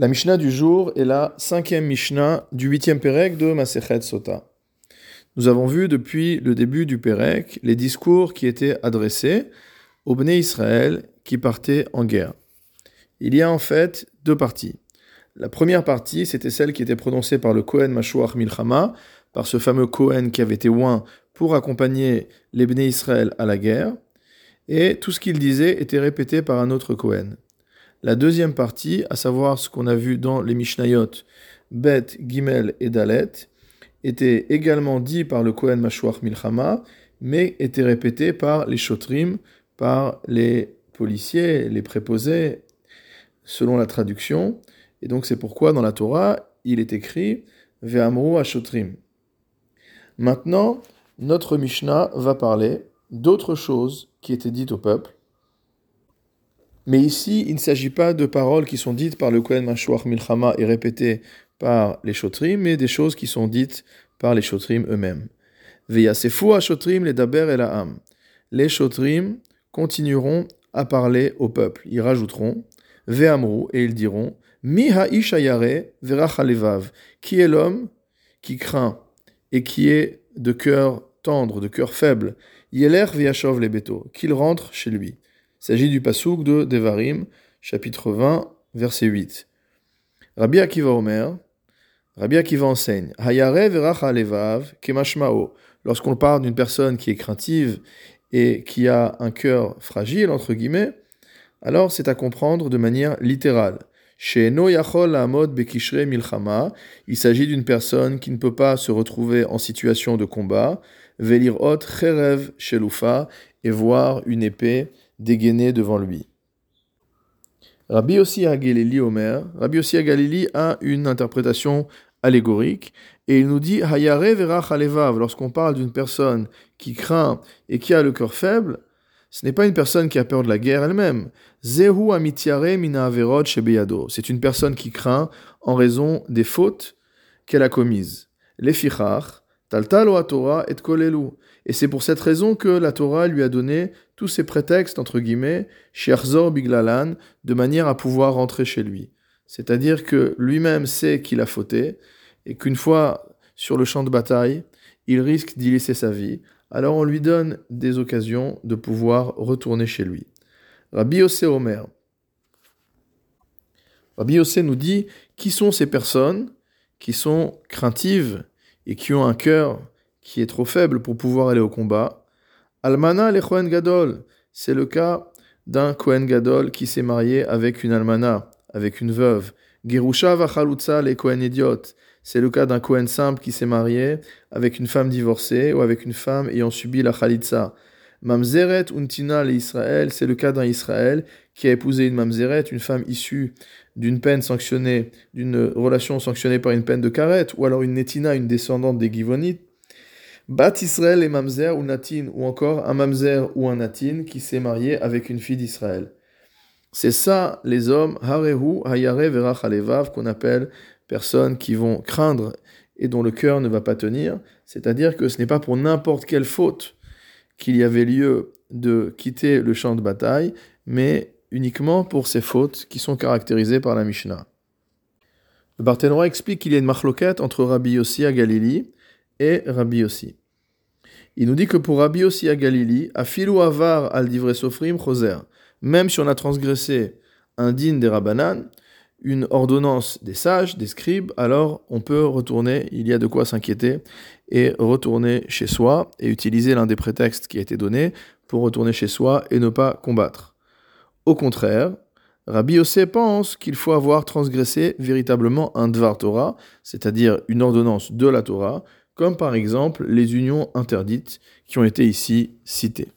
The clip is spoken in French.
La Mishnah du jour est la cinquième Mishnah du huitième Pérec de Masechet Sota. Nous avons vu depuis le début du Pérec les discours qui étaient adressés aux Bnei Israël qui partaient en guerre. Il y a en fait deux parties. La première partie, c'était celle qui était prononcée par le Kohen Mashuach Milchama, par ce fameux Kohen qui avait été oint pour accompagner les Bnei Israël à la guerre. Et tout ce qu'il disait était répété par un autre Kohen. La deuxième partie, à savoir ce qu'on a vu dans les Mishnayot, Bet, Gimel et Dalet, était également dit par le Kohen Mashuach Milchama, mais était répété par les Shotrim, par les policiers, les préposés, selon la traduction. Et donc c'est pourquoi dans la Torah, il est écrit Ve'amru Shotrim. Maintenant, notre Mishnah va parler d'autres choses qui étaient dites au peuple mais ici, il ne s'agit pas de paroles qui sont dites par le Kohen Mashuach Milchama et répétées par les Shotrim, mais des choses qui sont dites par les Shotrim eux-mêmes. Veyasefu Shotrim les Daber et la Les Shotrim continueront à parler au peuple. Ils rajouteront Ve'amru et ils diront Mi ha'ish verachalevav. Qui est l'homme qui craint et qui est de cœur tendre, de cœur faible? Yeler veyashov les Qu'il rentre chez lui. Il s'agit du pasouk de Devarim, chapitre 20, verset 8. Rabbi Akiva Omer, Rabbi Akiva enseigne, Hayare veracha levav kemashmao. Lorsqu'on parle d'une personne qui est craintive et qui a un cœur fragile, entre guillemets, alors c'est à comprendre de manière littérale. Bekishre Milchama, il s'agit d'une personne qui ne peut pas se retrouver en situation de combat, Velirot Cherev Shelufa, et voir une épée dégainé devant lui. Rabbi aussi à Omer, Rabbi aussi à Galilée a une interprétation allégorique et il nous dit Hayare verach lorsqu'on parle d'une personne qui craint et qui a le cœur faible, ce n'est pas une personne qui a peur de la guerre elle-même. Zehu amitiare mina averot shebeyado. C'est une personne qui craint en raison des fautes qu'elle a commises. Lefichach, taltal Torah et kolelu. Et c'est pour cette raison que la Torah lui a donné tous ces prétextes, entre guillemets, Sherzor Biglalan, de manière à pouvoir rentrer chez lui. C'est-à-dire que lui-même sait qu'il a fauté, et qu'une fois sur le champ de bataille, il risque d'y laisser sa vie, alors on lui donne des occasions de pouvoir retourner chez lui. Rabbi Yossé Omer. Rabbi Yossé nous dit qui sont ces personnes qui sont craintives et qui ont un cœur qui est trop faible pour pouvoir aller au combat. Almana le Kohen Gadol, c'est le cas d'un Kohen Gadol qui s'est marié avec une almana, avec une veuve. Gerusha vachalutza le Kohen Idiot, c'est le cas d'un Kohen simple qui s'est marié avec une femme divorcée ou avec une femme ayant subi la chalitza. Mamzeret untina le Israël, c'est le cas d'un Israël qui a épousé une mamzeret, une femme issue d'une peine sanctionnée, d'une relation sanctionnée par une peine de carette, ou alors une netina, une descendante des Givonites. Bat Israël et Mamzer ou Natin, ou encore un Mamzer ou un Natin qui s'est marié avec une fille d'Israël. C'est ça les hommes, Harehu, Hayare, Verach, Alevav, qu'on appelle personnes qui vont craindre et dont le cœur ne va pas tenir. C'est-à-dire que ce n'est pas pour n'importe quelle faute qu'il y avait lieu de quitter le champ de bataille, mais uniquement pour ces fautes qui sont caractérisées par la Mishnah. Le Barthénois explique qu'il y a une marloquette entre Rabbi Yossi à Galilée et Rabbi Yossi. Il nous dit que pour Rabbi Yossi à Galilée, à avar al divre sofrim choser, même si on a transgressé un din des Rabbanan, une ordonnance des sages, des scribes, alors on peut retourner, il y a de quoi s'inquiéter, et retourner chez soi et utiliser l'un des prétextes qui a été donné pour retourner chez soi et ne pas combattre. Au contraire, Rabbi Yossé pense qu'il faut avoir transgressé véritablement un Dvar Torah, c'est-à-dire une ordonnance de la Torah, comme par exemple les unions interdites qui ont été ici citées.